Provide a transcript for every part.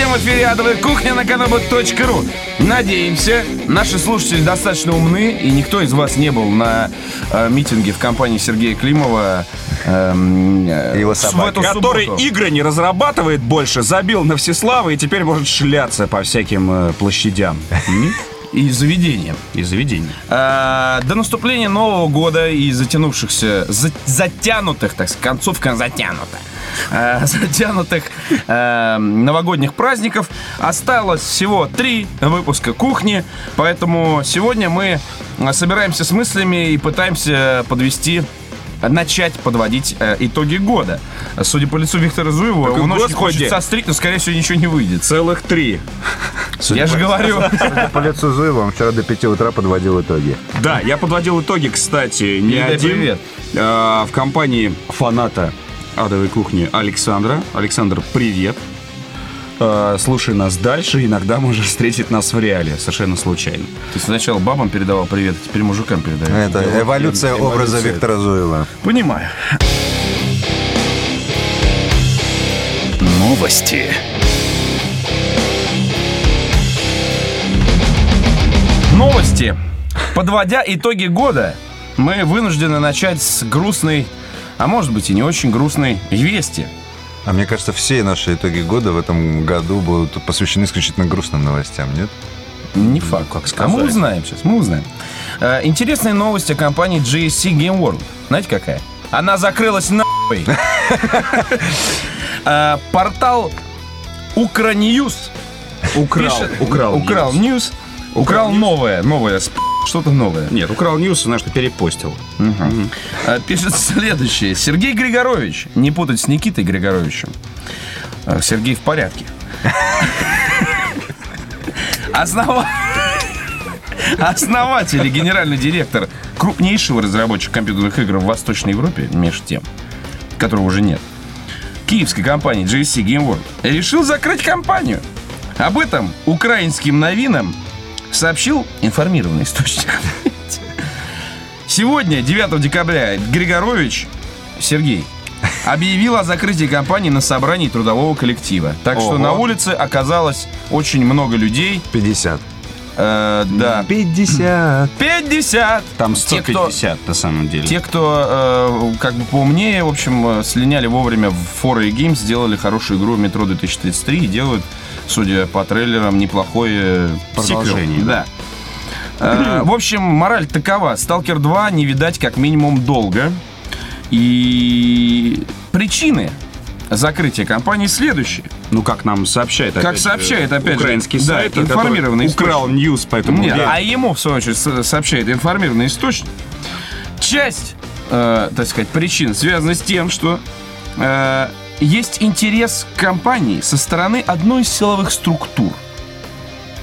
всем эфире «Адовая кухня» на kanobu.ru. Надеемся, наши слушатели достаточно умны, и никто из вас не был на э, митинге в компании Сергея Климова эм, э, Его в собаки. эту Который субботу. игры не разрабатывает больше, забил на Всеслава и теперь может шляться по всяким э, площадям? И заведением. и заведениям. Э, До наступления Нового года и затянувшихся, за- затянутых, так сказать, концовка затянута, э, затянутых э, новогодних праздников осталось всего три выпуска кухни, поэтому сегодня мы собираемся с мыслями и пытаемся подвести начать подводить э, итоги года. Судя по лицу Виктора Зуева, Так, он очень хочет сострить, но, скорее всего, ничего не выйдет. Целых три. Я же говорю. Судя по лицу Зуева, он вчера до 5 утра подводил итоги. Да, я подводил итоги, кстати, не Передай один. привет. А, в компании фаната адовой кухни Александра. Александр, привет. А, слушай нас дальше, иногда можешь встретить нас в реале, совершенно случайно. Ты сначала бабам передавал привет, а теперь мужикам передаешь. Это эволюция образа эволюция. Виктора Зуева. Понимаю. Новости. Новости. Подводя итоги года, мы вынуждены начать с грустной, а может быть и не очень грустной вести. А мне кажется, все наши итоги года в этом году будут посвящены исключительно грустным новостям, нет? Не факт. как А мы узнаем сейчас, мы узнаем. Э, Интересная новость о компании GSC Game World. Знаете какая? Она закрылась нахуй. Э, Портал Укро News Украл, украл. Украл News. News. Украл новое, новое, что-то новое. Нет, украл News, знаешь, что перепостил. А, Пишет следующее. Сергей Григорович. Не путать с Никитой Григоровичем. А, Сергей в порядке. Основа- Основатель и генеральный директор крупнейшего разработчика компьютерных игр в Восточной Европе, между тем, которого уже нет, киевской компании GSC Game World, решил закрыть компанию. Об этом украинским новинам сообщил информированный источник. Сегодня, 9 декабря, Григорович Сергей объявил о закрытии компании на собрании трудового коллектива. Так что Ого. на улице оказалось очень много людей. 50. Э, да. 50. 50! Там Те, кто- 150 на самом деле. Те, кто э, как бы поумнее, в общем, э, слиняли вовремя в 4A Games, сделали хорошую игру Метро 2033 и делают, судя по трейлерам, неплохое Продолжение, сиквел. Да. Э, В общем, мораль такова. Сталкер 2 не видать как минимум долго. И причины закрытия компании следующие. Ну, как нам сообщает, Как опять же, сообщает, опять же, украинский да, сайт, который информированный украл News, поэтому... Нет, а ему, в свою очередь, со- сообщает информированный источник. Часть, э, так сказать, причин связана с тем, что э, есть интерес компании со стороны одной из силовых структур,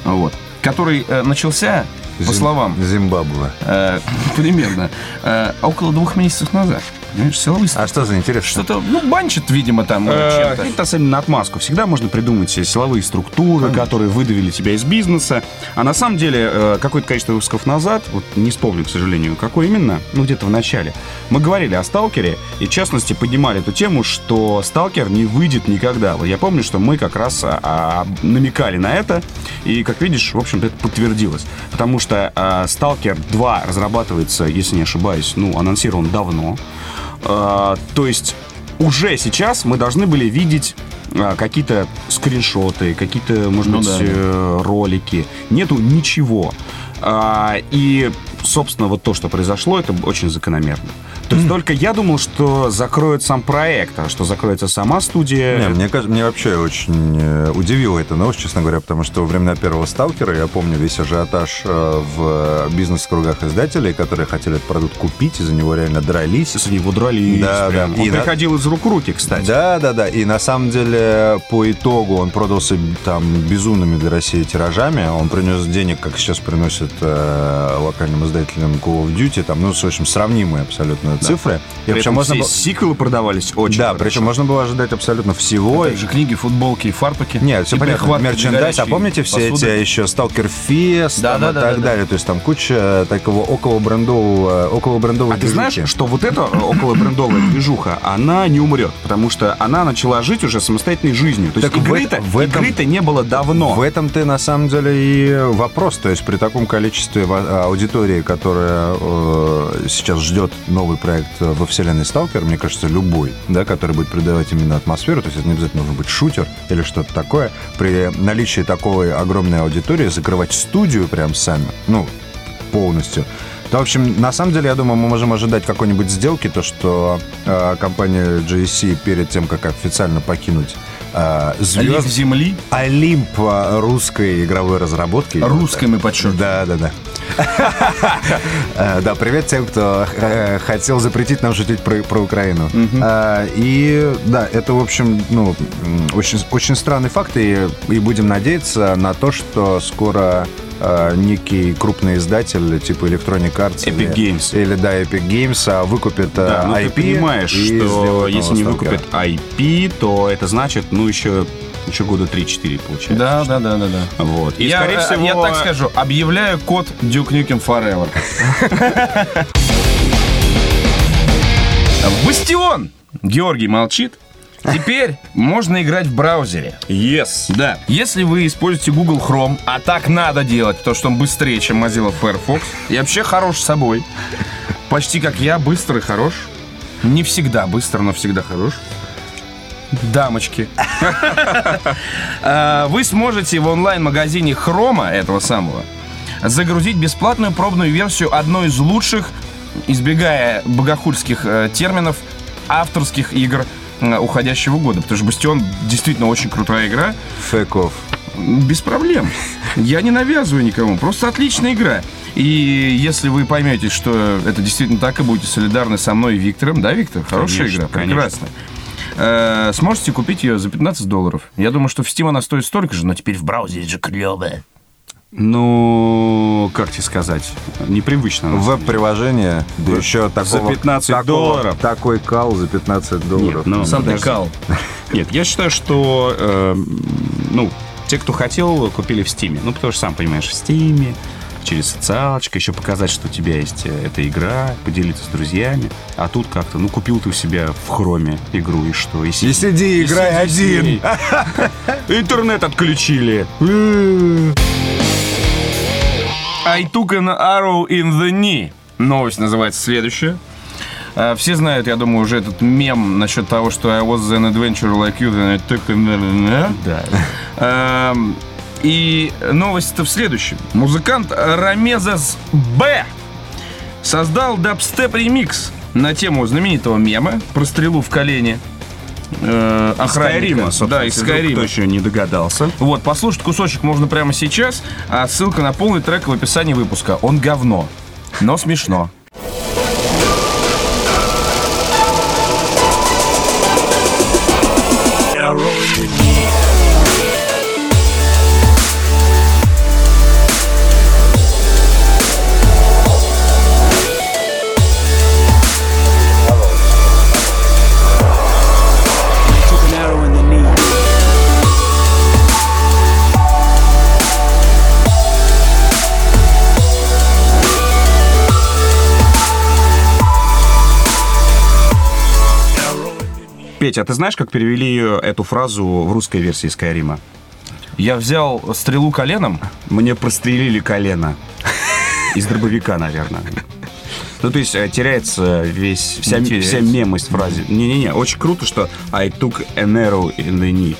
вот, который э, начался, по Зим- словам, Зимбабве. э, примерно, э, около двух месяцев назад. Понимаешь, силовые А что за интерес? Что-то, ну, банчит, видимо, там Э, чем-то. Это особенно отмазку. Всегда можно придумать себе силовые структуры, которые выдавили тебя из бизнеса. А на самом деле, э, какое-то количество выпусков назад, вот не вспомню, к сожалению, какой именно, ну где-то в начале, мы говорили о Сталкере и, в частности, поднимали эту тему, что Сталкер не выйдет никогда. Вот я помню, что мы как раз а, а, намекали на это, и, как видишь, в общем-то, это подтвердилось. Потому что а, Сталкер 2 разрабатывается, если не ошибаюсь, ну, анонсирован давно. А, то есть уже сейчас мы должны были видеть а, какие-то скриншоты, какие-то, может Ну быть, да. э, ролики. Нету ничего. А, и, собственно, вот то, что произошло, это очень закономерно. То есть только я думал, что закроют сам проект, а что закроется сама студия. Не, мне, кажется, мне вообще очень э, удивила эта новость, честно говоря, потому что во времена первого «Сталкера» я помню весь ажиотаж э, в бизнес-кругах издателей, которые хотели этот продукт купить, и за него реально дрались. За него дрались. Да, прям. да. Он И на- приходил из рук в руки, кстати. Да, да, да. И на самом деле по итогу он продался там безумными для России тиражами. Он принес денег, как сейчас приносит э, локальным издателем Call of Duty, там, ну, в общем, сравнимые абсолютно цифры. И При причем этом можно все было... сиквелы продавались очень Да, хорошо. причем можно было ожидать абсолютно всего. Также книги, футболки и фарпаки. Нет, все И понятно. Мерчендайз. А помните все посуды? эти еще Stalker Fest Да, да, и да, так да, далее? То есть там куча такого около брендового, около брендового А ты знаешь, что вот эта около брендовая движуха, она не умрет, потому что она начала жить уже самостоятельной жизнью. То есть Так в игры-то, это- в этом- игры-то не было давно. В этом-то на самом деле и вопрос. То есть при таком количестве аудитории, которая э, сейчас ждет новый проект э, во вселенной Сталкер, мне кажется, любой, да, который будет придавать именно атмосферу, то есть это не обязательно должен быть шутер или что-то такое, при наличии такой огромной аудитории закрывать студию прям сами, ну, полностью. То, в общем, на самом деле, я думаю, мы можем ожидать какой-нибудь сделки, то, что э, компания GSC перед тем, как официально покинуть э, Лик звезд, земли. Олимп э, русской игровой разработки. Русской мы подчеркиваем. Да, да, да. Э, Да, привет тем, кто э, хотел запретить нам шутить про, про Украину. И да, это, в общем, ну, очень, очень странный факт, и, и будем надеяться на то, что скоро э, некий крупный издатель типа Electronic Arts Epic или, Games. или да, Epic Games а, выкупит э, Да, ну IP ты понимаешь, что если не выкупят IP, то это значит, ну, еще, еще года 3-4 получается. Да, да, да, да, да. Вот. И, я, скорее э, всего... я так скажу, объявляю код Duke Nukem Forever. Бастион! Георгий молчит. Теперь можно играть в браузере. Yes. Да. Если вы используете Google Chrome, а так надо делать, потому что он быстрее, чем Mozilla Firefox, и вообще хорош собой, почти как я, быстро и хорош. Не всегда быстро, но всегда хорош. Дамочки. А, Вы сможете в онлайн-магазине Хрома, этого самого, загрузить бесплатную пробную версию одной из лучших, избегая богохульских э, терминов, авторских игр уходящего года. Потому что Бастион действительно очень крутая игра. Off. Без проблем. Я не навязываю никому. Просто отличная игра. И если вы поймете, что это действительно так, и будете солидарны со мной и Виктором, да, Виктор? Хорошая Конечно, игра, прекрасно. Э, сможете купить ее за 15 долларов. Я думаю, что в Steam она стоит столько же, но теперь в браузере же клевая. Ну, как тебе сказать, непривычно. Веб-приложение, да еще такого... 15 такого- долларов. Такой кал за 15 долларов. ну, Сам ты кал. Нет, я считаю, что, э, ну, те, кто хотел, купили в Стиме. Ну, потому что, сам понимаешь, в Стиме, через социалочку, еще показать, что у тебя есть э, эта игра, поделиться с друзьями. А тут как-то, ну, купил ты у себя в хроме игру, и что? И, И сиди, играй сиди, один. сиди. Интернет отключили. I took an arrow in the knee. Новость называется следующая. Э, Все знают, я думаю, уже этот мем насчет того, что I was an adventurer like you, then I took an... Да. Эм, И новость-то в следующем. Музыкант Rameses B создал дабстеп-ремикс на тему знаменитого мема про стрелу в колене. Э, охранника. Скайрима. Да, из Скайрима. Кто еще не догадался. Вот, послушать кусочек можно прямо сейчас, а ссылка на полный трек в описании выпуска. Он говно, но смешно. Петя, а ты знаешь, как перевели эту фразу в русской версии Скайрима? Я взял стрелу коленом. Мне прострелили колено. Из дробовика, наверное. Ну, то есть э, теряется весь, вся, вся мемость фразы. Не-не-не, очень круто, что I took an arrow in the knee.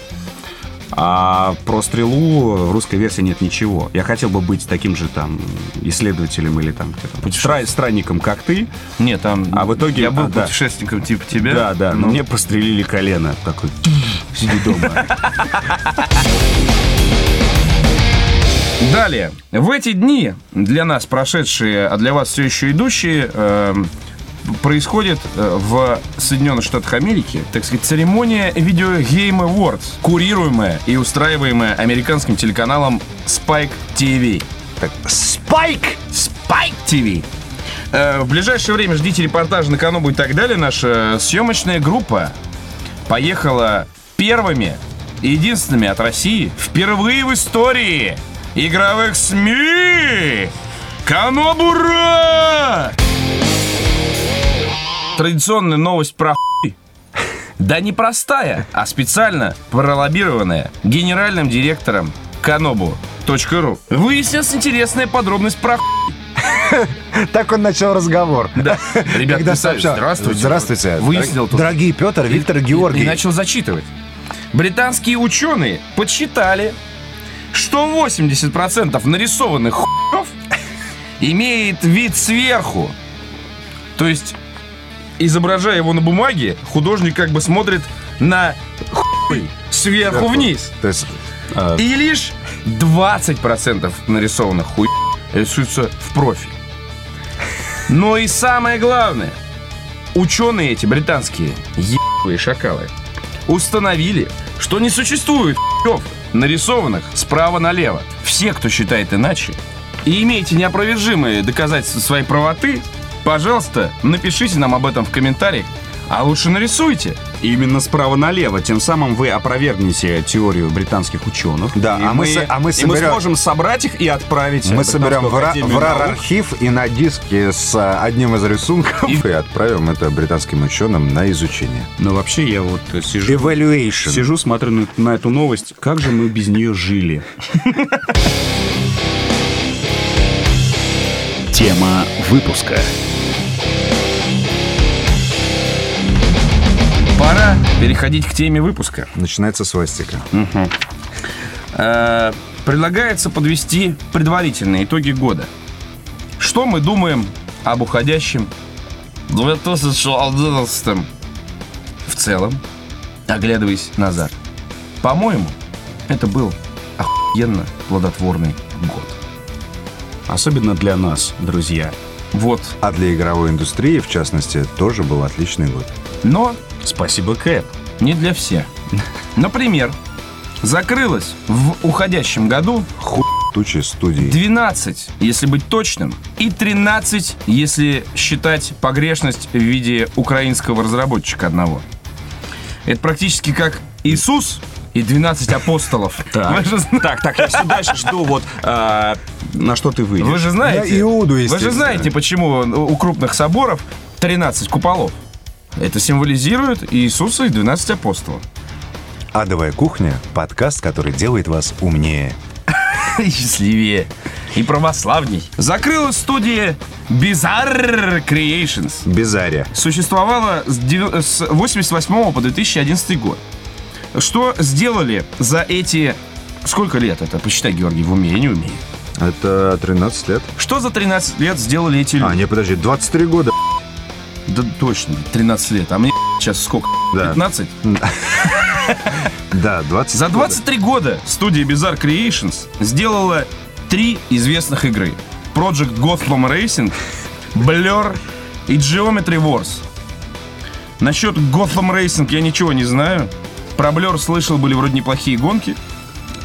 А про стрелу в русской версии нет ничего. Я хотел бы быть таким же там исследователем или там, стра- странником, как ты. Нет, там... А в итоге- Я был а, да. путешественником типа тебя. Да, да, но мне прострелили колено. Такой, сиди дома. Далее. В эти дни, для нас прошедшие, а для вас все еще идущие, эм, происходит э, в Соединенных Штатах Америки, так сказать, церемония Video Game Awards, курируемая и устраиваемая американским телеканалом Spike TV. Спайк! Spike TV. Э, в ближайшее время ждите репортажи на Канобу и так далее. Наша съемочная группа поехала первыми и единственными от России впервые в истории игровых СМИ. Канобура! Традиционная новость про хуй. Да не простая, а специально пролоббированная генеральным директором Канобу.ру. Выяснилась интересная подробность про хуй. Так он начал разговор. Да. Ребят, Когда сообщал- здравствуйте. Здравствуйте. Выяснил тут. Дорогие Петр, Виктор, И Георгий. начал зачитывать. Британские ученые подсчитали, что 80% нарисованных хуев имеет вид сверху. То есть, изображая его на бумаге, художник как бы смотрит на хуй сверху вниз. То есть, И лишь 20% нарисованных хуй рисуются в профиль. Но и самое главное, ученые эти британские, ебаные шакалы, установили, что не существует хуев, нарисованных справа налево. Все, кто считает иначе, и имеете неопровержимые доказательства своей правоты, пожалуйста, напишите нам об этом в комментариях, а лучше нарисуйте. Именно справа налево. Тем самым вы опровергнете теорию британских ученых. Да, И а мы с- а мы и мы соберем- сможем собрать их и отправить мы соберем в, Британскую ра- академию в RAR наук. архив и на диске с а, одним из рисунков и, отправим это британским ученым на изучение. Но вообще я вот э, сижу, Evaluation. сижу, смотрю на, на эту новость. Как же мы без нее жили? Тема выпуска. Пора переходить к теме выпуска. Начинается свастика. Э, Предлагается подвести предварительные итоги года. Что мы думаем об уходящем 2011 в целом, оглядываясь назад? По-моему, это был охуенно плодотворный год. Особенно для нас, друзья. Вот. А для игровой индустрии, в частности, тоже был отличный год. Но Спасибо, Кэп. не для всех. Например, закрылась в уходящем году Тучи студии. 12, если быть точным, и 13, если считать погрешность в виде украинского разработчика одного. Это практически как Иисус и 12 апостолов. Так, так, так, я все дальше жду, вот а, на что ты выйдешь. вы же знаете, Иуду, вы же знаете, почему у крупных соборов 13 куполов. Это символизирует Иисуса и 12 апостолов. Адовая кухня – подкаст, который делает вас умнее. И счастливее. И православней. Закрылась студия Bizarre Creations. Безаря. существовала с 88 по 2011 год. Что сделали за эти... Сколько лет это? Посчитай, Георгий, в уме, я не умею. Это 13 лет. Что за 13 лет сделали эти люди? А, не, подожди, 23 года. Да точно, 13 лет. А мне сейчас сколько? Да. 15? Да, 20 За 23 года студия Bizarre Creations сделала три известных игры. Project Gotham Racing, Blur и Geometry Wars. Насчет Gotham Racing я ничего не знаю. Про Blur слышал, были вроде неплохие гонки.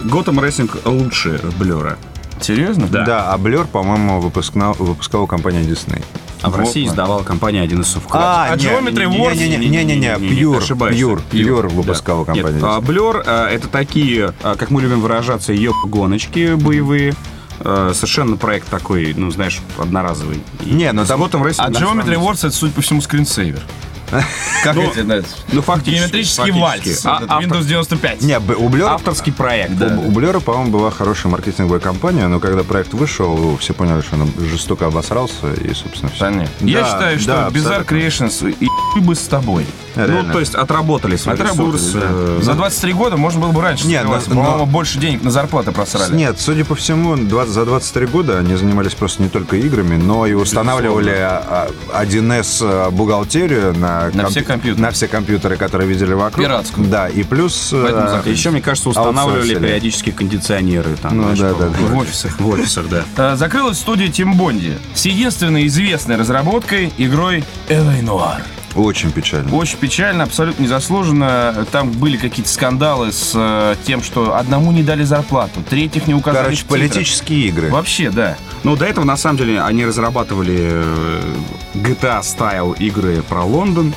Gotham Racing лучше Blur а. Серьезно? Да. а Blur, по-моему, выпускна- выпускала компания Disney. А в России издавала компания 1С вклад. А Geometry Wars? Не-не-не, Pure. Pure, Pure выпускала Да. компания Нет, а, Disney. Blur а, это такие, а, как мы любим выражаться, ее гоночки боевые. А, Совершенно проект такой, ну, знаешь, одноразовый. Не, ну с там- Gotham Racing, А да, Geometry. Wars это, судя по всему, скринсейвер. Как Ну, эти, да, Ну, фактически. геометрический фактически. вальс. А, автор- Windows 95. Не, у Blur Авторский проект. Да. У Блера, по-моему, была хорошая маркетинговая кампания, но когда проект вышел, все поняли, что он жестоко обосрался, и, собственно, все. Понятно. Я Да, считаю, что да, Bizarre. Creations и бы с тобой. Ну, то есть отработали свой Отработали, ресурс. да. э, За 23 года можно было бы раньше Нет, но- По-моему, но- больше денег на зарплаты просрали. Нет, судя по всему, 20 за 23 года они занимались просто не только играми, но и устанавливали а, а, 1С а, бухгалтерию на, На все компьютеры. на все компьютеры, которые видели вокруг. Пиратскую. Да, и плюс... Поэтому закрыли. Еще, мне кажется, устанавливали периодически кондиционеры. Там, Ну, да, да, да. В офисах. В офисах, да. Э, Закрылась студия Тим Бонди с единственной известной разработкой игрой Элэй Нуар. Очень печально. Очень печально, абсолютно незаслуженно. Там были какие-то скандалы с э, тем, что одному не дали зарплату, третьих не указали Короче, политические игры. Вообще, да. Но до этого, на самом деле, они разрабатывали э, GTA-стайл игры про Лондон.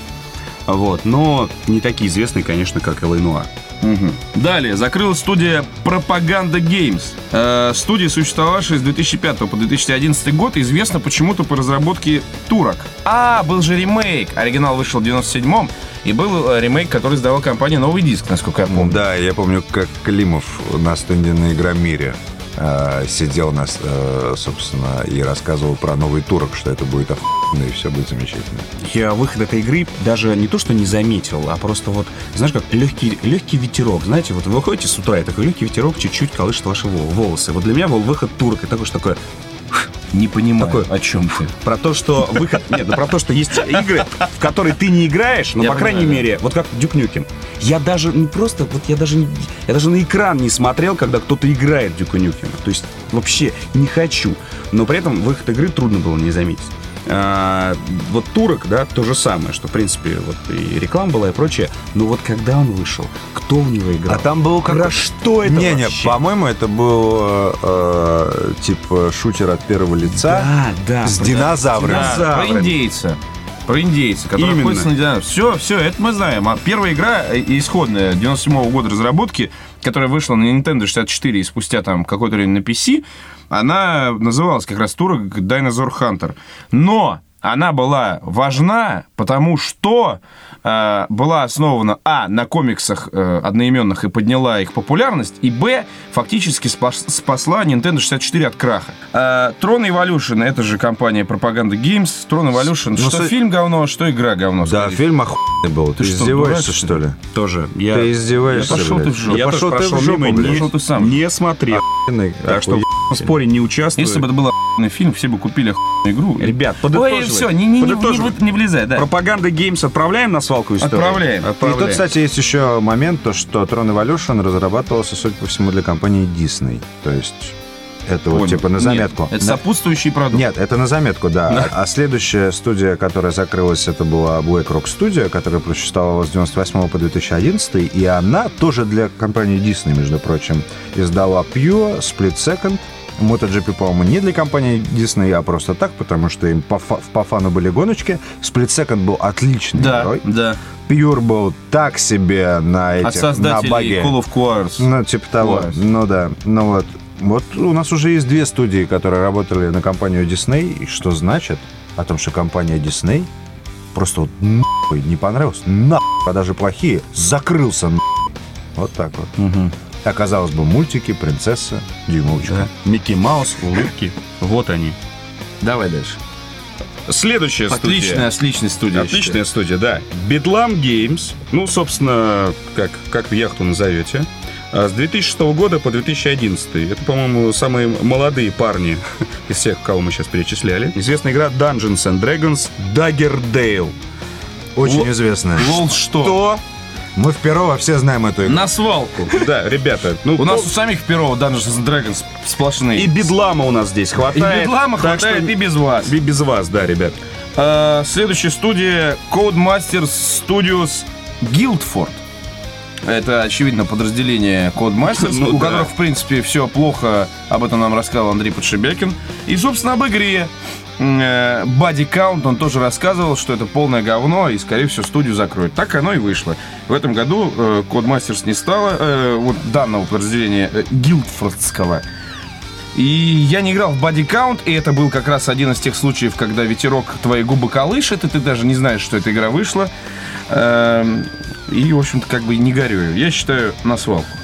Вот, но не такие известные, конечно, как L.A. Noire. Далее, закрылась студия Пропаганда Games. Э, студия, существовавшая с 2005 по 2011 год, известна почему-то по разработке турок. А, был же ремейк. Оригинал вышел в 97-м, и был э, ремейк, который сдавал компания «Новый диск», насколько я помню. Да, я помню, как Климов на стенде на Игромире э, сидел, нас, э, собственно, и рассказывал про новый турок, что это будет охуенно и все будет замечательно. Я выход этой игры даже не то, что не заметил, а просто вот, знаешь, как легкий, легкий ветерок. Знаете, вот вы выходите с утра, и такой легкий ветерок чуть-чуть колышет ваши вол- волосы. Вот для меня был выход турка, такой, что такое, Не понимаю, Такой- о чем ты. Про то, что выход... Нет, ну про то, что есть игры, в которые ты не играешь, но, Я по крайней понимаю, мере, вот как Дюк Нюкем. Я даже не просто... Вот я даже, не- я даже на экран не смотрел, когда кто-то играет Дюка Нюкема. То есть вообще не хочу. Но при этом выход игры трудно было не заметить. А, вот Турок, да, то же самое, что, в принципе, вот и реклама была и прочее. Но вот когда он вышел, кто в него играл? А там был как... Про что это Не, не, вообще? по-моему, это был э, э, типа шутер от первого лица Да, да. с про- динозаврами. Да, про индейца. Про индейца, который Именно. на динозавров. Все, все, это мы знаем. А первая игра э, исходная 97 года разработки, которая вышла на Nintendo 64 и спустя там какое-то время на PC, она называлась как раз турок Dinosaur Hunter. Но она была важна, потому что э, была основана, а, на комиксах э, одноименных и подняла их популярность, и, б, фактически спас- спасла Nintendo 64 от краха. Э, Tron Evolution, это же компания Propaganda Games, Tron Evolution, Ну, что с- фильм говно, что игра говно. Да, скорее. фильм охуенный был. Ты, что, издеваешься, дурак, что ли? Тоже. Я, Ты издеваешься, Я пошел блядь? ты в жопу. я пошел тоже ты в жопу, мимо, блядь. не, Пошел ты сам. не смотрел. Охуенный Так что. В споре не участвую. Если бы это был охуенный фильм, все бы купили охуенную игру. Ребят, Ой, подытоживай. все, не, не, не, Подытоживай. не, не влезай, да. Пропаганда Games отправляем на свалку историю? Отправляем. И тут, кстати, есть еще момент, то, что Tron Evolution разрабатывался, судя по всему, для компании Disney. То есть это вот Понял. типа на Нет, заметку. это На- сопутствующий продукт. Нет, это на заметку, да. А следующая студия, которая закрылась, это была Black Rock Studio, которая просуществовала с 98 по 2011, и она тоже для компании Disney, между прочим, издала Pure, Split Second, MotoGP, по-моему, не для компании Disney, а просто так, потому что им по, фа- по фану были гоночки. Split Second был отличный Да, игрой. да. Pure был так себе на От этих, на создателей баге. Call of Juarez. Ну, типа того. Класс. Ну да. Ну вот. Вот у нас уже есть две студии, которые работали на компанию Disney. И что значит о том, что компания Disney просто вот нахуй не понравилась. Нахуй, продажи плохие. Закрылся нахуй. Вот так вот. А казалось бы, мультики, принцесса, дюймовочка. Да. Микки Маус, улыбки. Вот они. Давай дальше. Следующая студия. Отличная, отличная студия. Отличная студия, да. Бедлам Games. Ну, собственно, как, как яхту назовете. А С 2006 года по 2011. Это, по-моему, самые молодые парни из всех, кого мы сейчас перечисляли. Известная игра Dungeons and Dragons Daggerdale. Очень известная. Лол что? Что? Мы в Перово все знаем эту игру. На свалку. Да, ребята, ну, У нас пол- у самих перов Dungeons and Dragons сплошные. и бедлама у нас здесь И хватает. бедлама так хватает что и без вас. и без вас, да, ребят. А, Следующая студия Codemasters Studios Guildford. Это, очевидно, подразделение Codemasters, Ну у да. которых, в принципе, все плохо. Об этом нам рассказал Андрей Подшибякин. И, собственно, об игре м, э, Body Count он тоже рассказывал, что это полное говно, и, скорее всего, студию закроют. Так оно и вышло. В этом году э, Codemasters не стало, э, вот данного подразделения э, Гилдфордского. И я не играл в Body Count, и это был как раз один из тех случаев, когда ветерок твои губы колышет, и ты даже не знаешь, что эта игра вышла. Эм, И, в общем-то, как бы не горюю. Я считаю, на свалку.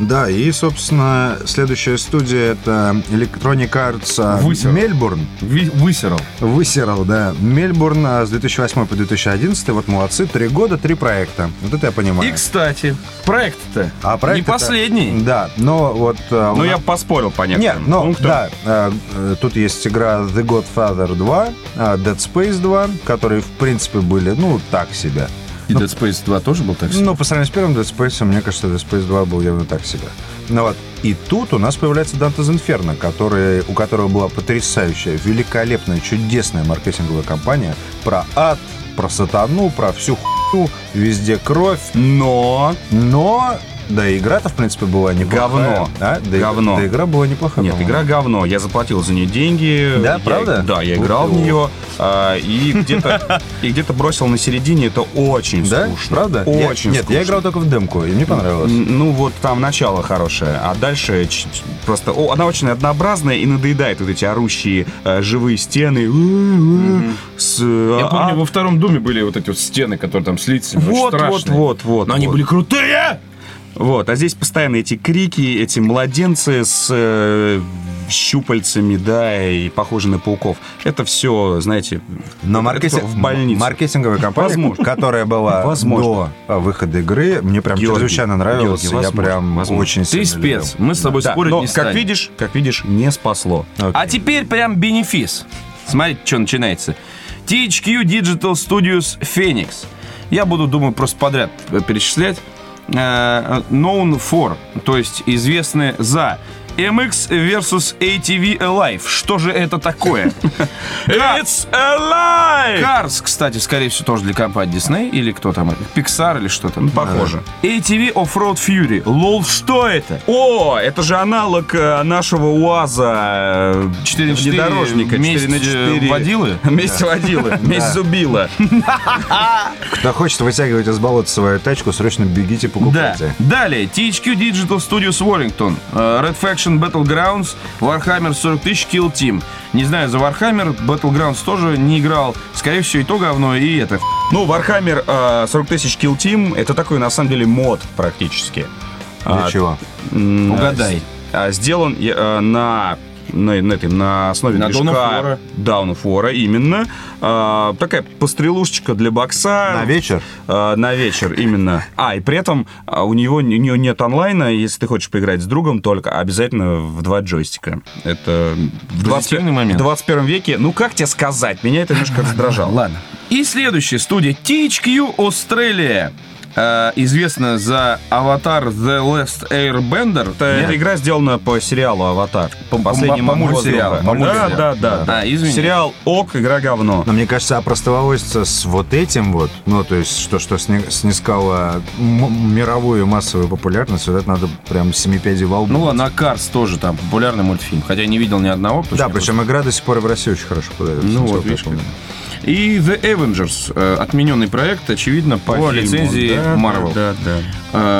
Да, и, собственно, следующая студия это Electronic Arts а, Высерал. Мельбурн. Ви- Высерал. Высерал, да. Мельбурн а, с 2008 по 2011. Вот молодцы. Три года, три проекта. Вот это я понимаю. И, кстати, проект-то А проект не это- последний. Да, но вот... Ну, нас- я поспорил по Нет, некоторым ну, пунктам. да, э, тут есть игра The Godfather 2, а, Dead Space 2, которые, в принципе, были, ну, так себе. И Dead Space 2 тоже был так себе? Ну, по сравнению с первым Dead Space, мне кажется, Dead Space 2 был явно так себе. Ну вот, и тут у нас появляется Dante's Inferno, который, у которого была потрясающая, великолепная, чудесная маркетинговая кампания про ад, про сатану, про всю хуйню, везде кровь. Но Но, да, и игра-то, в принципе, была неплохая. Говно. А? Да, и- Говно. Да, игра была неплохая, Нет, игра говно. Я заплатил за нее деньги. Да, Я- правда? Да, я играл в нее. а, и где-то и где-то бросил на середине. Это очень Да? скучно. Правда? Я- Очень Нет, я скучно. играл только в демку, и мне понравилось. Ну, вот там начало хорошее, а дальше просто... О, она очень однообразная и надоедает вот эти орущие э, живые стены. С, Я помню, а- во втором доме были вот эти вот стены, которые там с лицами. очень Вот, вот, вот, вот. Но они вот. были крутые! Вот, а здесь постоянно эти крики, эти младенцы с э, щупальцами, да, и похожи на пауков. Это все, знаете, Но маркетинг, в больнице. маркетинговая компания, Возможно. которая была Возможно. до выхода игры, мне прям Георгий, чрезвычайно нравилась. Георгий, и я возможно, прям возможно. очень Ты сильно любил. спец. Мы с тобой Да, спорить но, не как станем. видишь, как видишь, не спасло. Окей. А теперь прям бенефис. Смотрите, что начинается. THQ Digital Studios Phoenix. Я буду, думаю, просто подряд э, перечислять. Э, Known for, то есть известны за MX versus ATV Alive. Что же это такое? It's alive! Cars, кстати, скорее всего, тоже для компании Disney или кто там? Pixar или что-то. Похоже. ATV Off-Road Fury. Лол, что это? О, это же аналог э, нашего УАЗа э, 4 на 4 внедорожника. месть, 4 на 4 э, водилы? Месть водилы. Месть зубила. Кто хочет вытягивать из болота свою тачку, срочно бегите, покупайте. Далее. THQ Digital Studios Wellington. э, Red Faction Battlegrounds. Warhammer 40 тысяч Kill Team. Не знаю, за Warhammer Battlegrounds тоже не играл. Скорее всего, и то говно, и это. Ну, Warhammer э, 40 тысяч Kill Team это такой, на самом деле, мод практически. Для А, чего? Угадай. а, Сделан э, на на, на, этом, на основе На движка War, именно. А, такая пострелушечка для бокса. На вечер? А, на вечер, именно. А, и при этом а, у него у нее нет онлайна. Если ты хочешь поиграть с другом, только обязательно в два джойстика. Это в 20 Позитивный момент. в 21 веке. Ну, как тебе сказать? Меня это немножко раздражало. Ладно. И следующая студия THQ Australia. Э, известна за аватар The Last Airbender. Это, эта игра сделана по сериалу «Аватар». По последнему по мультсериалу. По Да, мультсериалу. да, да, да. А, извини. Сериал «Ок», игра «Говно». Но мне кажется, опростоволоситься с вот этим вот, ну, то есть, что, что сни- снискало мировую массовую популярность, вот это надо прям семипядей во лбу. Ну ладно, а Карс тоже там популярный мультфильм. Хотя я не видел ни одного. Да, причем игра до сих пор и в России очень хорошо подается. Ну вот, видишь. И The Avengers, э, отмененный проект, очевидно, по, фильму. лицензии Да, Marvel. Да, да.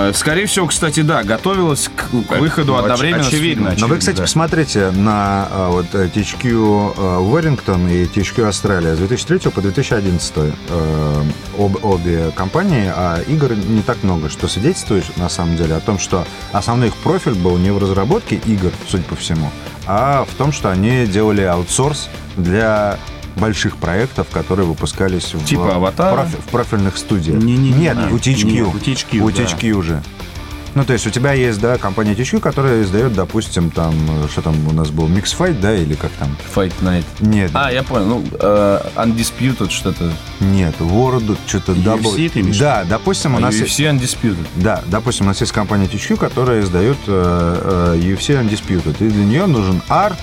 Э, Скорее всего, кстати, да, готовилась к, к выходу Ну, одновременно. очевидно, фильмом. Но вы, кстати, да. посмотрите на а, вот э, THQ э, Warrington и THQ Австралия с 2003 по 2011 э, об- обе компании, а игр не так много, что свидетельствует на самом деле о том, что основной их профиль был не в разработке игр, судя по всему, а в том, что они делали аутсорс для больших проектов, которые выпускались в, Типа «Аватара»? профи- в профильных студиях. Не-не-не. Нет, у THQ. Нет, у THQ, да. Уже. Ну, то есть у тебя есть, да, компания THQ, которая издает, допустим, там, что там у нас был, Mix Fight, да, или как там? Fight Night. Нет, А, я понял. Ну, э, Undisputed что-то. нет, World, что-то UFC Double. ты имеешь в Да, допустим, у А нас... UFC Undisputed. Да, допустим, у нас есть компания THQ, которая издает э, э, UFC Undisputed, и для нее нужен арт,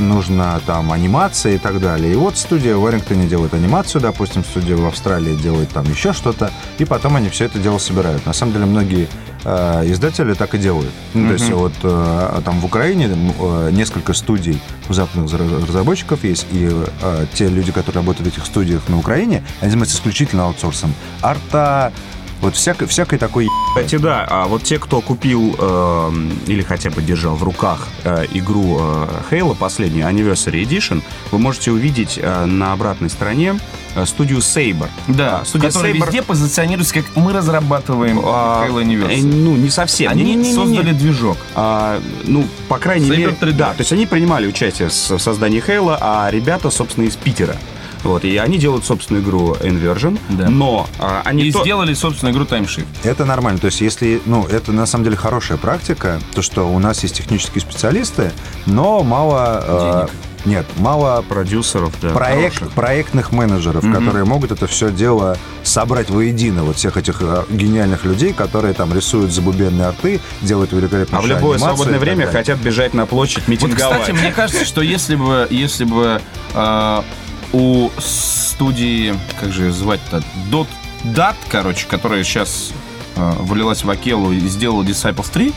нужна там анимация и так далее. И вот студия в Вашингтоне делает анимацию, допустим, студия в Австралии делает там еще что-то, и потом они все это дело собирают. На самом деле многие э, издатели так и делают. Ну, то есть вот э, там в Украине э, несколько студий у западных разработчиков есть, и э, те люди, которые работают в этих студиях на Украине, они занимаются исключительно аутсорсом. Арта, вот всякой, всякой такой Кстати, да, а вот те, кто купил эм, или хотя бы держал в руках э, игру э, Halo, последнюю Anniversary Edition, вы можете увидеть э, на обратной стороне э, студию Saber. Да, студия который Saber везде позиционируется как мы разрабатываем а, Halo э, Universe. ну, не совсем. Они Не-не-не-не. создали движок. А, ну, по крайней Saber мере, 3D. да. То есть они принимали участие в создании Halo, а ребята, собственно, из Питера. Вот, и они делают собственную игру Inversion, Да. но а, они И то- сделали собственную игру Timeshift. Это нормально. То есть, если, ну, это на самом деле хорошая практика, то, что у нас есть технические специалисты, но мало... э, Нет, мало Продюсеров, да. проект, хороших. проектных менеджеров, которые могут это все дело собрать воедино. Вот всех этих э, гениальных людей, которые там рисуют забубенные арты, делают великолепные А в любое свободное время хотят бежать на площадь, Вот, митинговать. кстати, мне кажется, что если бы, если бы э, у студии, как же ее звать-то, Dot, Dot, короче, которая сейчас э, влилась в Акелу и сделала Disciples 3,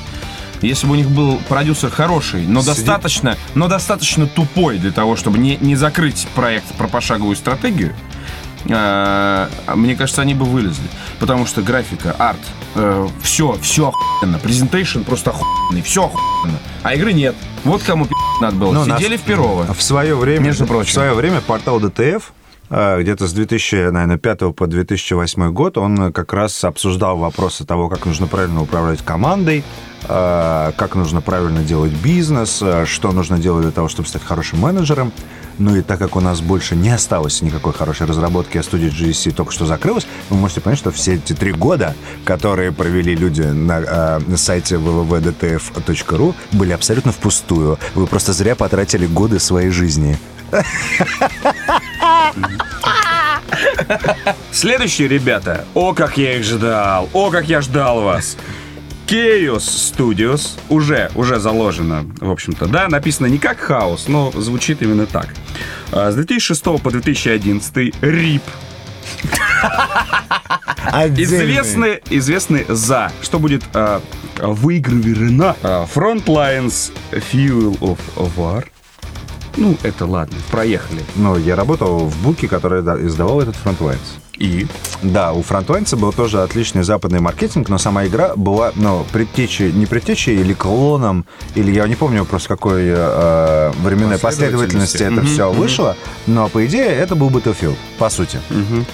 если бы у них был продюсер хороший, но Сидит- достаточно, но достаточно тупой для того, чтобы не, не закрыть проект про пошаговую стратегию, мне кажется, они бы вылезли. Потому что графика, арт, все, все охуенно. Презентейшн просто охуенный, все охуенно. А игры нет. Вот кому надо было. Ну, нас- Сидели в Перово. В свое время, Между прочим. в свое время портал DTF э, где-то с 2005 по 2008 год он как раз обсуждал вопросы того, как нужно правильно управлять командой, э, как нужно правильно делать бизнес, э, что нужно делать для того, чтобы стать хорошим менеджером. Ну и так как у нас больше не осталось никакой хорошей разработки, а студия GSC только что закрылась, вы можете понять, что все эти три года, которые провели люди на, э, на сайте www.dtf.ru, были абсолютно впустую. Вы просто зря потратили годы своей жизни. Следующие ребята. О, как я их ждал. О, как я ждал вас. Chaos Studios уже, уже заложено, в общем-то, да, написано не как хаос, но звучит именно так. А, С 2006 по 2011 RIP известны, известны за, что будет а, выгравировано а, Frontlines Fuel of War. Ну, это ладно, проехали. Ну, я работал в Буке, который да, издавал этот Frontlines. И? Да, у Frontlines был тоже отличный западный маркетинг, но сама игра была, ну, предтечей, не предтечей или клоном, или я не помню просто какой э, временной последовательности это все вышло, но по идее это был Battlefield, по сути.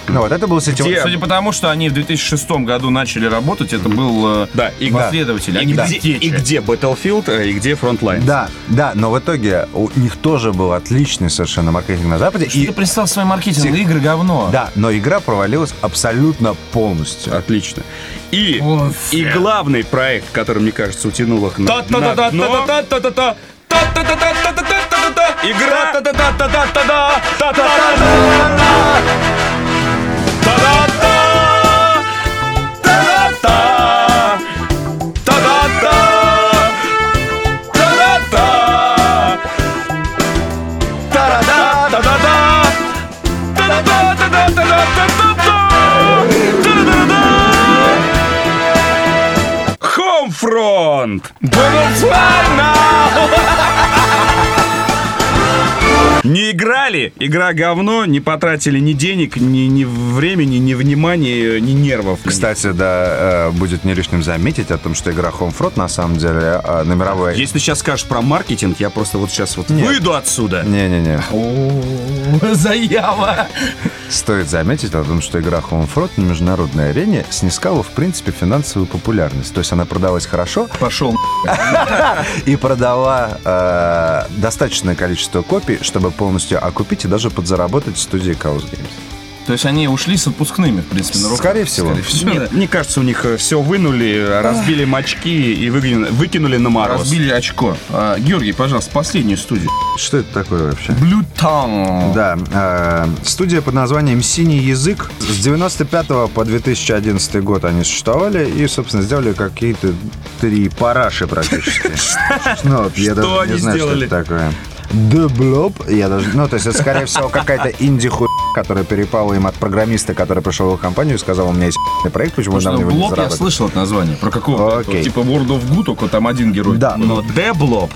Ну вот это был сетевой... Где- Судя по тому, что они в 2006 году начали работать, это был э, Да, и, последователь, а и не где, и где Battlefield, э, и где Frontline. Да, да, но в итоге у них тоже был отличный совершенно маркетинг на Западе. Что И, ты представил свой маркетинг? Игры говно. да, но игра провалилась абсолютно полностью. Отлично. И, О, и главный проект, который, мне кажется, утянул их на, на дно. Игра Don't Trump now! Не играли, игра говно, не потратили ни денег, ни, ни времени, ни внимания, ни нервов. Кстати, да, э, будет не лишним заметить о том, что игра Homefront на самом деле э, на мировой... Если сейчас скажешь про маркетинг, я просто вот сейчас вот Нет. выйду отсюда. Не-не-не. Заява. Стоит заметить о том, что игра Homefront на международной арене снискала, в принципе, финансовую популярность. То есть она продалась хорошо Пошел. и продала э, достаточное количество копий, чтобы полностью окупить и даже подзаработать в студии Chaos Games. То есть они ушли с отпускными, в принципе, на руках. Скорее всего. Скорее всего, да. Нет, мне кажется, у них все вынули, разбили мочки и выкинули, выкинули на мороз. Разбили очко. А, Георгий, пожалуйста, последнюю студию. Что это такое вообще? Blue Tongue. Да, э, студия под названием «Синий язык». С 95 по 2011 год они существовали и, собственно, сделали какие-то три параши практически. Ну, вот я Что даже они не знаю, что сделали? это такое. Blob, я даже, ну, то есть это, скорее всего, какая-то инди хуй, которая перепала им от программиста, который пришел в их компанию и сказал, у меня есть проект, почему Потому нам его не Блок я слышал это название. Про какого? Окей. Типа World of Goo, только там один герой. Да, Но Деблоп.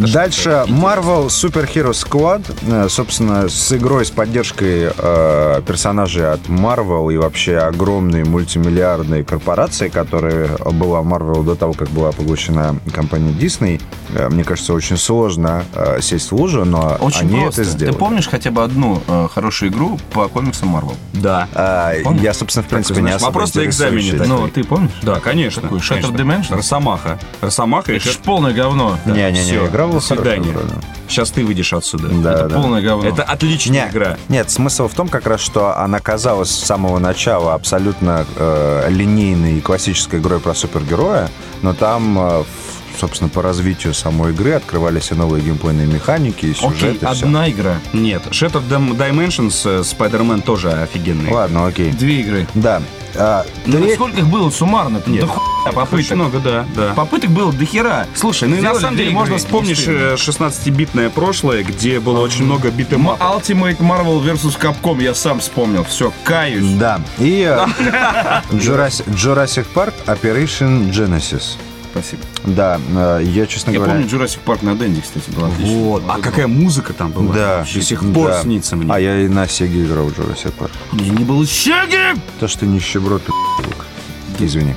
Дальше Marvel Super Hero Squad, э, собственно, с игрой, с поддержкой э, персонажей от Marvel и вообще огромной мультимиллиардной корпорации, которая была Marvel до того, как была поглощена компанией Disney. Э, мне кажется, очень сложно э, сесть но Очень они просто. это сделали. Ты помнишь хотя бы одну э, хорошую игру по комиксам Marvel? Да. А, Помнишь? я, собственно, в принципе, не знаешь, особо вопрос на экзамене такой. Ну, ты помнишь? Да, конечно. Какой? Shattered конечно. Dimensions? Росомаха. Росомаха и Это ж Шат- полное говно. Не-не-не, игра была правда. Сейчас ты выйдешь отсюда. Да, Это да. полное говно. Это отличная Не, игра. Нет, смысл в том как раз, что она казалась с самого начала абсолютно э, линейной и классической игрой про супергероя, но там э, в собственно, по развитию самой игры открывались и новые геймплейные механики, и Окей, сюжет, и всё. одна игра. Нет, Shattered Dim- Dimensions, э, Spider-Man тоже офигенный. Ладно, окей. Две игры. Да. А, Ну, тре- сколько их было суммарно? Нет. Да хуя Очень попыток. много, да, да. Попыток было до хера. Слушай, ну и на самом деле игры, можно э, 16-битное прошлое, где было очень много битэм М- Ultimate Marvel vs. Capcom, я сам вспомнил. Все, каюсь. Да. И э, Jurassic, Jurassic Park Operation Genesis. Спасибо. Да, э, я, честно Я говоря... помню, Jurassic Park на Денде, кстати, была отличная. Вот. А какая музыка там была? Да. До сих пор да. снится мне. А я и на Сеге играл в Jurassic Park. Я не был щеги! То, что нищеброд, ты. Извини.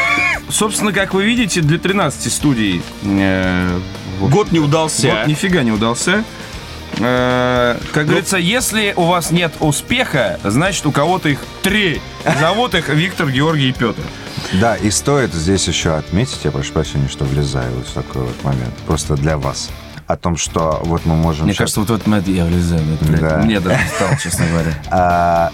Собственно, как вы видите, для 13 студий э, Год не удался. год нифига не удался. Э, как говорится, если у вас нет успеха, значит у кого-то их три. Зовут их Виктор, Георгий и Петр. Да, и стоит здесь еще отметить, я прошу прощения, что влезаю вот в такой вот момент, просто для вас, о том, что вот мы можем... Мне щас- кажется, вот в этот момент я влезаю. Да. Мне даже стало, честно говоря.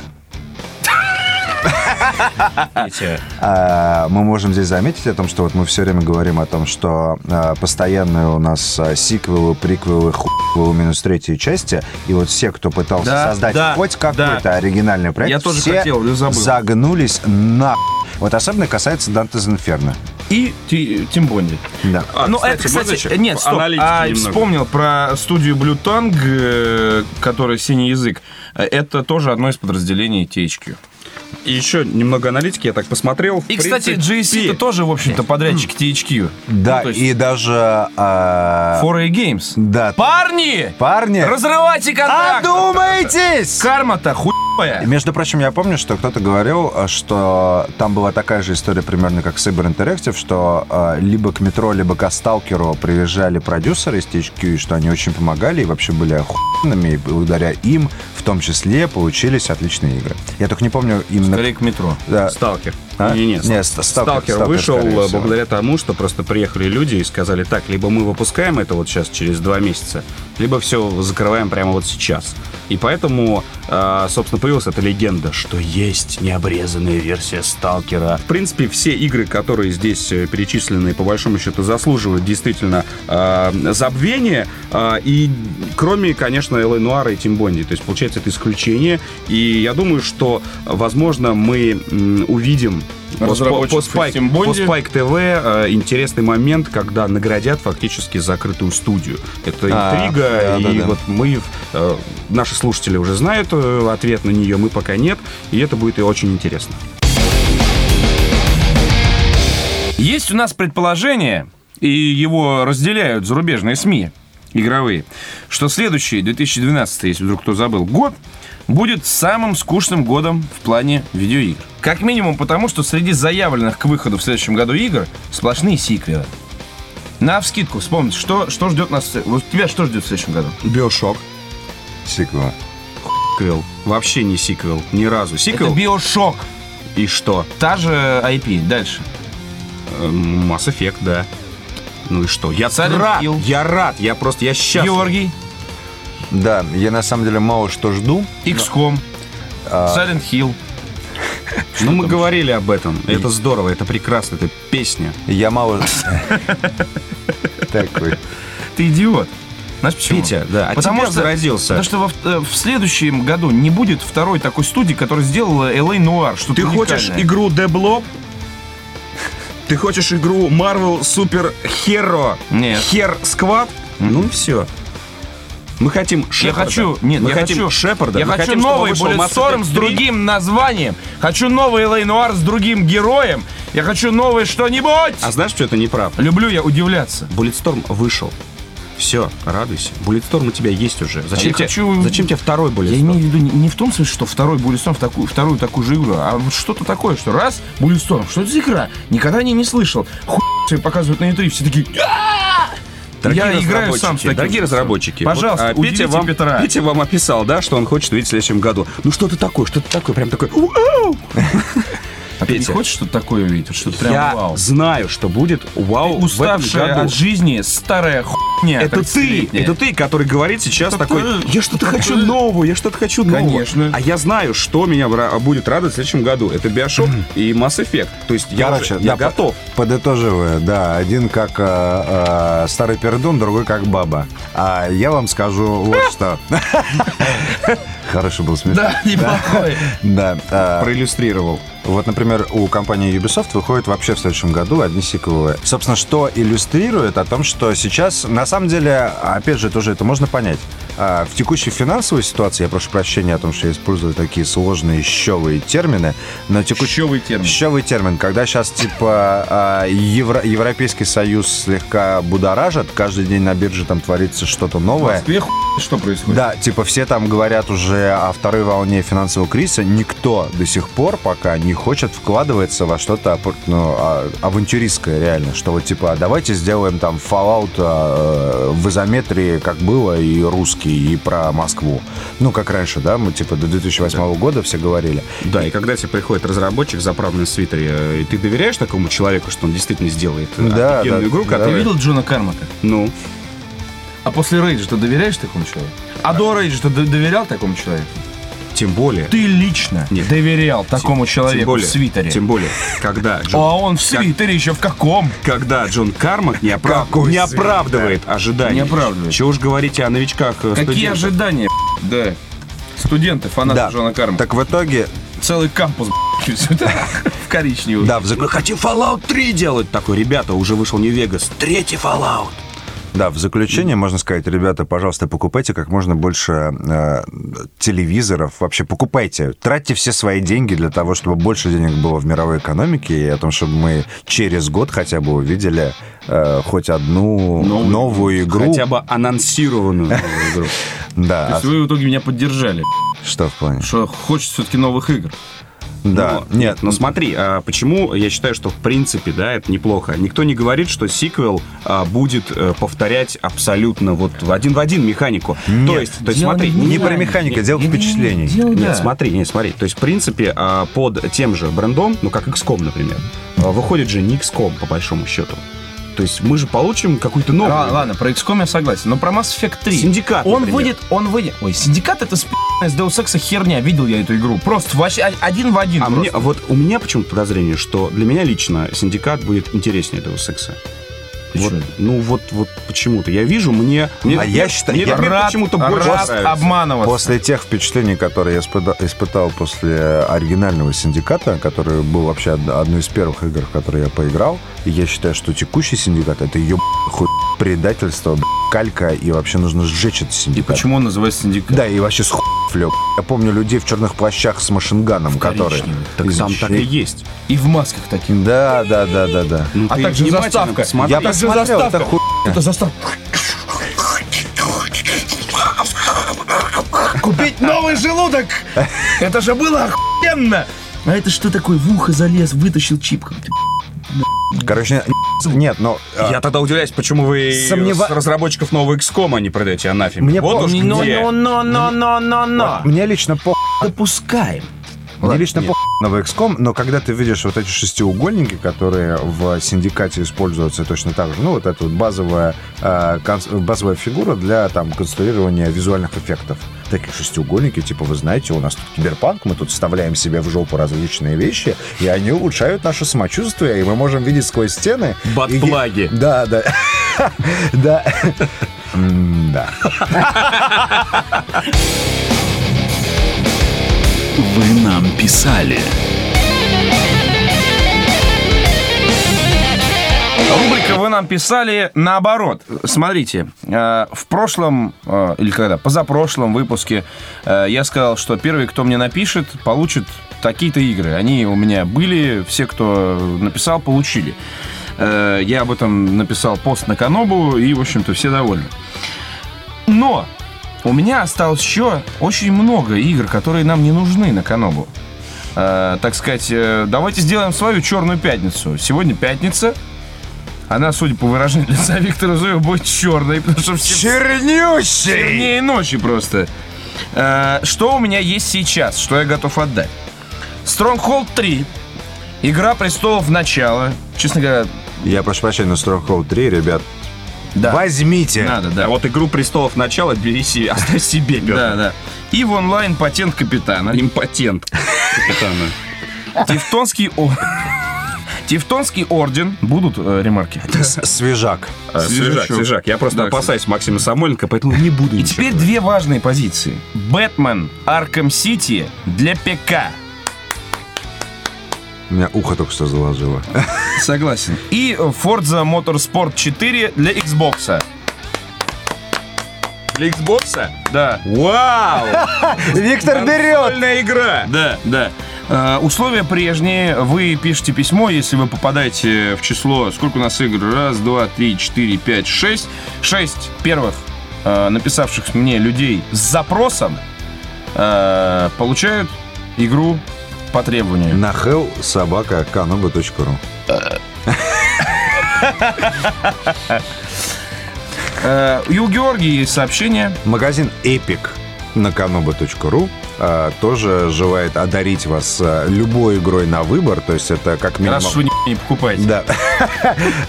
А, мы можем здесь заметить о том, что вот мы все время говорим о том, что а, постоянные у нас а, сиквелы, приквелы, хуевы минус третьей части, и вот все, кто пытался Да, создать да, хоть какой-то да. оригинальный проект, Я тоже все хотел, загнулись на... Вот особенно касается Dante's Inferno. И Ти- Тим Бонди. Да. А, ну, кстати, это, кстати, еще нет, стоп. А, немного? вспомнил про студию Blue Tongue, э, которая «Синий язык». Э, Это тоже одно из подразделений THQ. И еще немного аналитики, я так посмотрел. И, кстати, принципе, GSC-то тоже, в общем-то, подрядчик THQ. Да, Ну, то есть и даже... 4A Games. Да. Парни! Парни, Разрывайте контракт! одумайтесь! Карма-то хуевая. Между прочим, я помню, что кто-то говорил, э, что там была такая же история примерно как с Cyber Interactive, что э, либо к метро, либо к Сталкеру приезжали продюсеры из THQ, и что они очень помогали и вообще были охуенными, и благодаря им в том числе получились отличные игры. Я только не помню именно... Скорее к метро. Да, Сталкер. А? Не, не, Не, Сталкер, ст- Сталкер, Сталкер, вышел э, благодаря тому, что просто приехали люди и сказали, так, либо мы выпускаем это вот сейчас через два месяца, либо все закрываем прямо вот сейчас. И поэтому, э, собственно, появилась эта легенда, что есть необрезанная версия Сталкера. В принципе, все игры, которые здесь э, перечислены, по большому счету, заслуживают действительно забвения. и кроме, конечно, Элэй Нуара и Тим Бонди. То есть, получается, это исключение. И я думаю, что, возможно, мы увидим по, по, по Spike, по Spike TV э, интересный момент, когда наградят фактически закрытую студию. Это А, интрига, да, и да, да. вот мы, э, наши слушатели уже знают э, ответ на нее, мы пока нет, и это будет и очень интересно. Есть у нас предположение, и его разделяют зарубежные СМИ игровые, что следующий, 2012, если вдруг кто забыл, год будет самым скучным годом в плане видеоигр. Как минимум потому, что среди заявленных к выходу в следующем году игр сплошные сиквелы. На вскидку вспомните, что, что ждет нас... Вот тебя что ждет в следующем году? Биошок. Сиквел. Сиквел. Вообще не сиквел. Ни разу. Это Сиквел? Биошок. И что? Та же IP. Дальше. Э, Mass Effect, да. Ну и что? Я Silent рад. Hill. Я рад. Я просто, я счастлив. Георгий. Да, я на самом деле мало что жду. XCOM. Silent Hill. Ну, мы говорили об этом. Это здорово, это прекрасно, это песня. Я мало... Такой. Ты идиот. Знаешь почему? Петя, да, от Потому что, заразился. Потому что во- э, в следующем году не будет второй такой студии, которая сделала LA Noir. Что Ты хочешь игру Деблоп? Ты хочешь игру Marvel Super Hero? Нет. Хер Сквад? Ну и все. Мы хотим Я Шепарда. хочу, нет, мы я хотим хочу, Шепарда. я мы хочу хотим, новый Effect с 3. другим названием. Хочу новый Noir с другим героем. Я хочу новое что-нибудь. А знаешь, что это не прав? Люблю я удивляться. Bulletstorm вышел. Все, радуйся. Bulletstorm у тебя есть уже. Зачем, я тебе, хочу- зачем тебе второй Я Bulletstorm? имею в виду не, не в том смысле, что второй Bulletstorm в такую, вторую такую же игру, а вот что-то такое, что раз, Bulletstorm, что это за игра? Никогда не, не слышал. Хуй показывают на E3, все такие... Дорогие я играю сам с таким. Дорогие разработчики, Пожалуйста, вот, а, Петя, вам, Петра. Петя вам описал, да, что он хочет увидеть в следующем году. Ну что-то такое, что-то такое, прям такое. А ты не Петя, хочешь что-то такое увидеть? Что-то прям я вау. знаю, что будет вау в этом Уставшая году. от жизни старая хуйня. Это ты, 30-летняя. это ты, который говорит сейчас Это такой, ты. я что-то хочу нового, я что-то хочу нового. Конечно. А я знаю, что меня будет радовать в следующем году. Это Bioshock и Mass Effect. То есть я, Короче, уже- я да, готов. по- Подытоживая, да, один как э, э, старый пердун, другой как баба. А я вам скажу вот что. Хороший был смешно. Да, неплохой. Да. а, Проиллюстрировал. Вот, например, у компании Ubisoft выходит вообще в следующем году одни сиквелы. Собственно, что иллюстрирует о том, что сейчас, на самом деле, опять же, тоже это можно понять. А, В текущей финансовой ситуации, я прошу прощения о том, что я использую такие сложные щевые термины, но текущий... Щевый термин. Щевый термин, когда сейчас, типа, а, Евро- Европейский Союз слегка будоражит, каждый день на бирже там творится что-то В новое. Москве хуй что происходит? Да, типа все там говорят уже о второй волне финансового кризиса. Никто до сих пор пока не хочет вкладываться во что-то ну, а- авантюристское реально. Что вот типа давайте сделаем там Fallout э, в изометрии, как было, и русский, и про Москву. Ну, как раньше, да, мы типа до 2008 года все говорили. Да, и когда тебе приходит разработчик, заправленный в свитере, и ты доверяешь такому человеку, что он действительно сделает Да, офигенную да, игру, да. Ты которая... видел Джона Кармака? Ну, А после Рейджа ты доверяешь такому человеку? А до Рейджа ты доверял такому человеку? Тем более... Ты лично Нет. доверял такому тем человеку более, в свитере? Тем более, когда Джон, А он в свитере еще в каком? когда Джон Кармак не, оправ- не оправдывает ожиданий. Не оправдывает. Чего уж говорить о новичках э, Какие студентах. ожидания? Да. Студенты, фанаты Да. Джона Кармака. Так в итоге, Целый кампус в коричневый. да, в зак- Мы хотим Fallout 3 делать. Такой, ребята, уже вышел Нью-Вегас. Третий Fallout. Да, в заключение можно сказать, ребята, пожалуйста, покупайте как можно больше э, телевизоров. Вообще покупайте, тратьте все свои деньги для того, чтобы больше денег было в мировой экономике и о том, чтобы мы через год хотя бы увидели э, хоть одну новую, игру. Хотя бы анонсированную новую игру. Да, То есть а вы в итоге меня поддержали, что в плане? что хочется все-таки новых игр. Да, Но- нет, но смотри, а почему я считаю, что в принципе, да, это неплохо. Никто не говорит, что сиквел а, будет э, повторять абсолютно вот в один в один механику. то есть, то есть смотри, не не Нет, про механику, нет, дело нет, впечатлений. нет, дело, Нет, да. смотри, нет, смотри. То есть, в принципе, а, под тем же брендом, ну, как XCOM, например, а, выходит же не XCOM, по большому счету. То есть мы же получим какую-то новую. Ла- Ладно, про XCOM я согласен, но про Mass Effect 3. Синдикат, Он например. выйдет, он выйдет. Ой, Синдикат это спи***ная с Deus Ex херня. Видел я эту игру. Просто вообще один в один. А просто. мне, вот у меня почему-то подозрение, что для меня лично Синдикат будет интереснее этого Вот, ну вот, вот почему-то. Я вижу, мне, мне, А я считаю- мне я рад, почему-то больше рад нравится. обманываться. После тех впечатлений, которые я испыта- испытал после оригинального синдиката, который был вообще од- одной из первых игр, в которые я поиграл, и я считаю, что текущий синдикат это ее хуй предательство, б***ь, калька, и вообще нужно сжечь этот И синдикат. почему он называется Синдикат? Да, и вообще с хуй. Я помню людей в черных плащах с машинганом, которые... Так там так и есть. И в масках таких. Да, да, да, да, да. Ну, А также заставка. посмотри. Я так же посмотрел, заставка. это хуй. Это заставка. Купить новый желудок! Это же было охуенно! А это что такое? В ухо залез, вытащил чип. Короче, нет, но... а, Я тогда удивляюсь, почему вы Сомнева- с разработчиков нового XCOM не продаете анафеме. Мне вот по- уж Но, где. но, но, но, но, но, но. Мне лично по... Допускаем. Мне лично по новый XCOM, но когда ты видишь вот эти шестиугольники, которые в синдикате используются точно так же, ну, вот эта вот базовая, э, конс- базовая фигура для там конструирования визуальных эффектов. Такие шестиугольники, типа, вы знаете, у нас тут киберпанк, мы тут вставляем себе в жопу различные вещи, и они улучшают наше самочувствие, и мы можем видеть сквозь стены. Бат-плаги. И- Да, да. Да. Да. Вы нам писали. Рубрика «Вы нам писали» наоборот. Смотрите, э, в прошлом, э, или когда, позапрошлом выпуске э, я сказал, что первый, кто мне напишет, получит такие-то игры. Они у меня были, все, кто написал, получили. Я об этом написал пост на Канобу, и, в общем-то, все довольны. Но у меня осталось еще очень много игр, которые нам не нужны на Канобу. Э, так сказать, э, давайте сделаем свою черную пятницу. Сегодня пятница. Она, судя по выражению лица Виктора Зуева, будет черной, потому что все Чернющий! чернее ночи просто. Э, что у меня есть сейчас, что я готов отдать? Stronghold 3. Игра престолов начало. Честно говоря, Я прошу прощения, но Stronghold 3, ребят, да. возьмите. Надо, да. А вот игру престолов начала бери себе, оставь себе, Петр. Да, да. И в онлайн патент капитана. Импотент капитана. Тевтонский о... Тевтонский орден. Будут э, ремарки? Свежак. А, Свежак, свежак. Я просто Да, опасаюсь Максима Самойленко, поэтому не буду И теперь говорить. две важные позиции. Бэтмен Арком Сити для ПК. У меня ухо только что заложило. Согласен. И Forza Motorsport 4 для Xbox. Для Xbox? Да. Вау! Виктор Консольная игра! Да, да. Э, условия прежние. Вы пишете письмо, если вы попадаете в число... Сколько у нас игр? Раз, два, три, четыре, пять, шесть. Шесть первых э, написавших мне людей с запросом э, получают игру по требованию. На hell собака каноба.ру. И у Георгия есть сообщение. Магазин Epic на а, тоже желает одарить вас а, любой игрой на выбор. То есть это как минимум... Вы не, не покупаете. Да.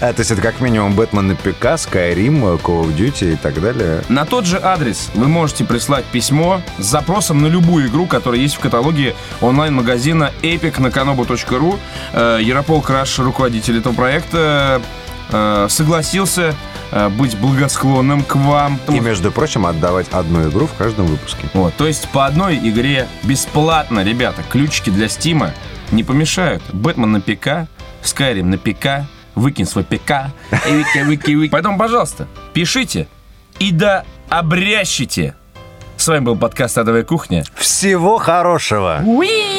То есть это как минимум Бэтмен на ПК, Skyrim, Call of Duty и так далее. На тот же адрес вы можете прислать письмо с запросом на любую игру, которая есть в каталоге онлайн-магазина epic на kanobu.ru. Э, Яропол Краш, руководитель этого проекта, э, согласился э, быть благосклонным к вам. И, между прочим, отдавать одну игру в каждом выпуске. Вот, то есть по одной игре бесплатно, ребята, ключики для Стима не помешают. Бэтмен на ПК, Skyrim на ПК, выкинь свой ПК, и выки, выки, выки. Поэтому, пожалуйста, пишите и да обрящите. С вами был подкаст «Адовая кухня». Всего хорошего! Уи!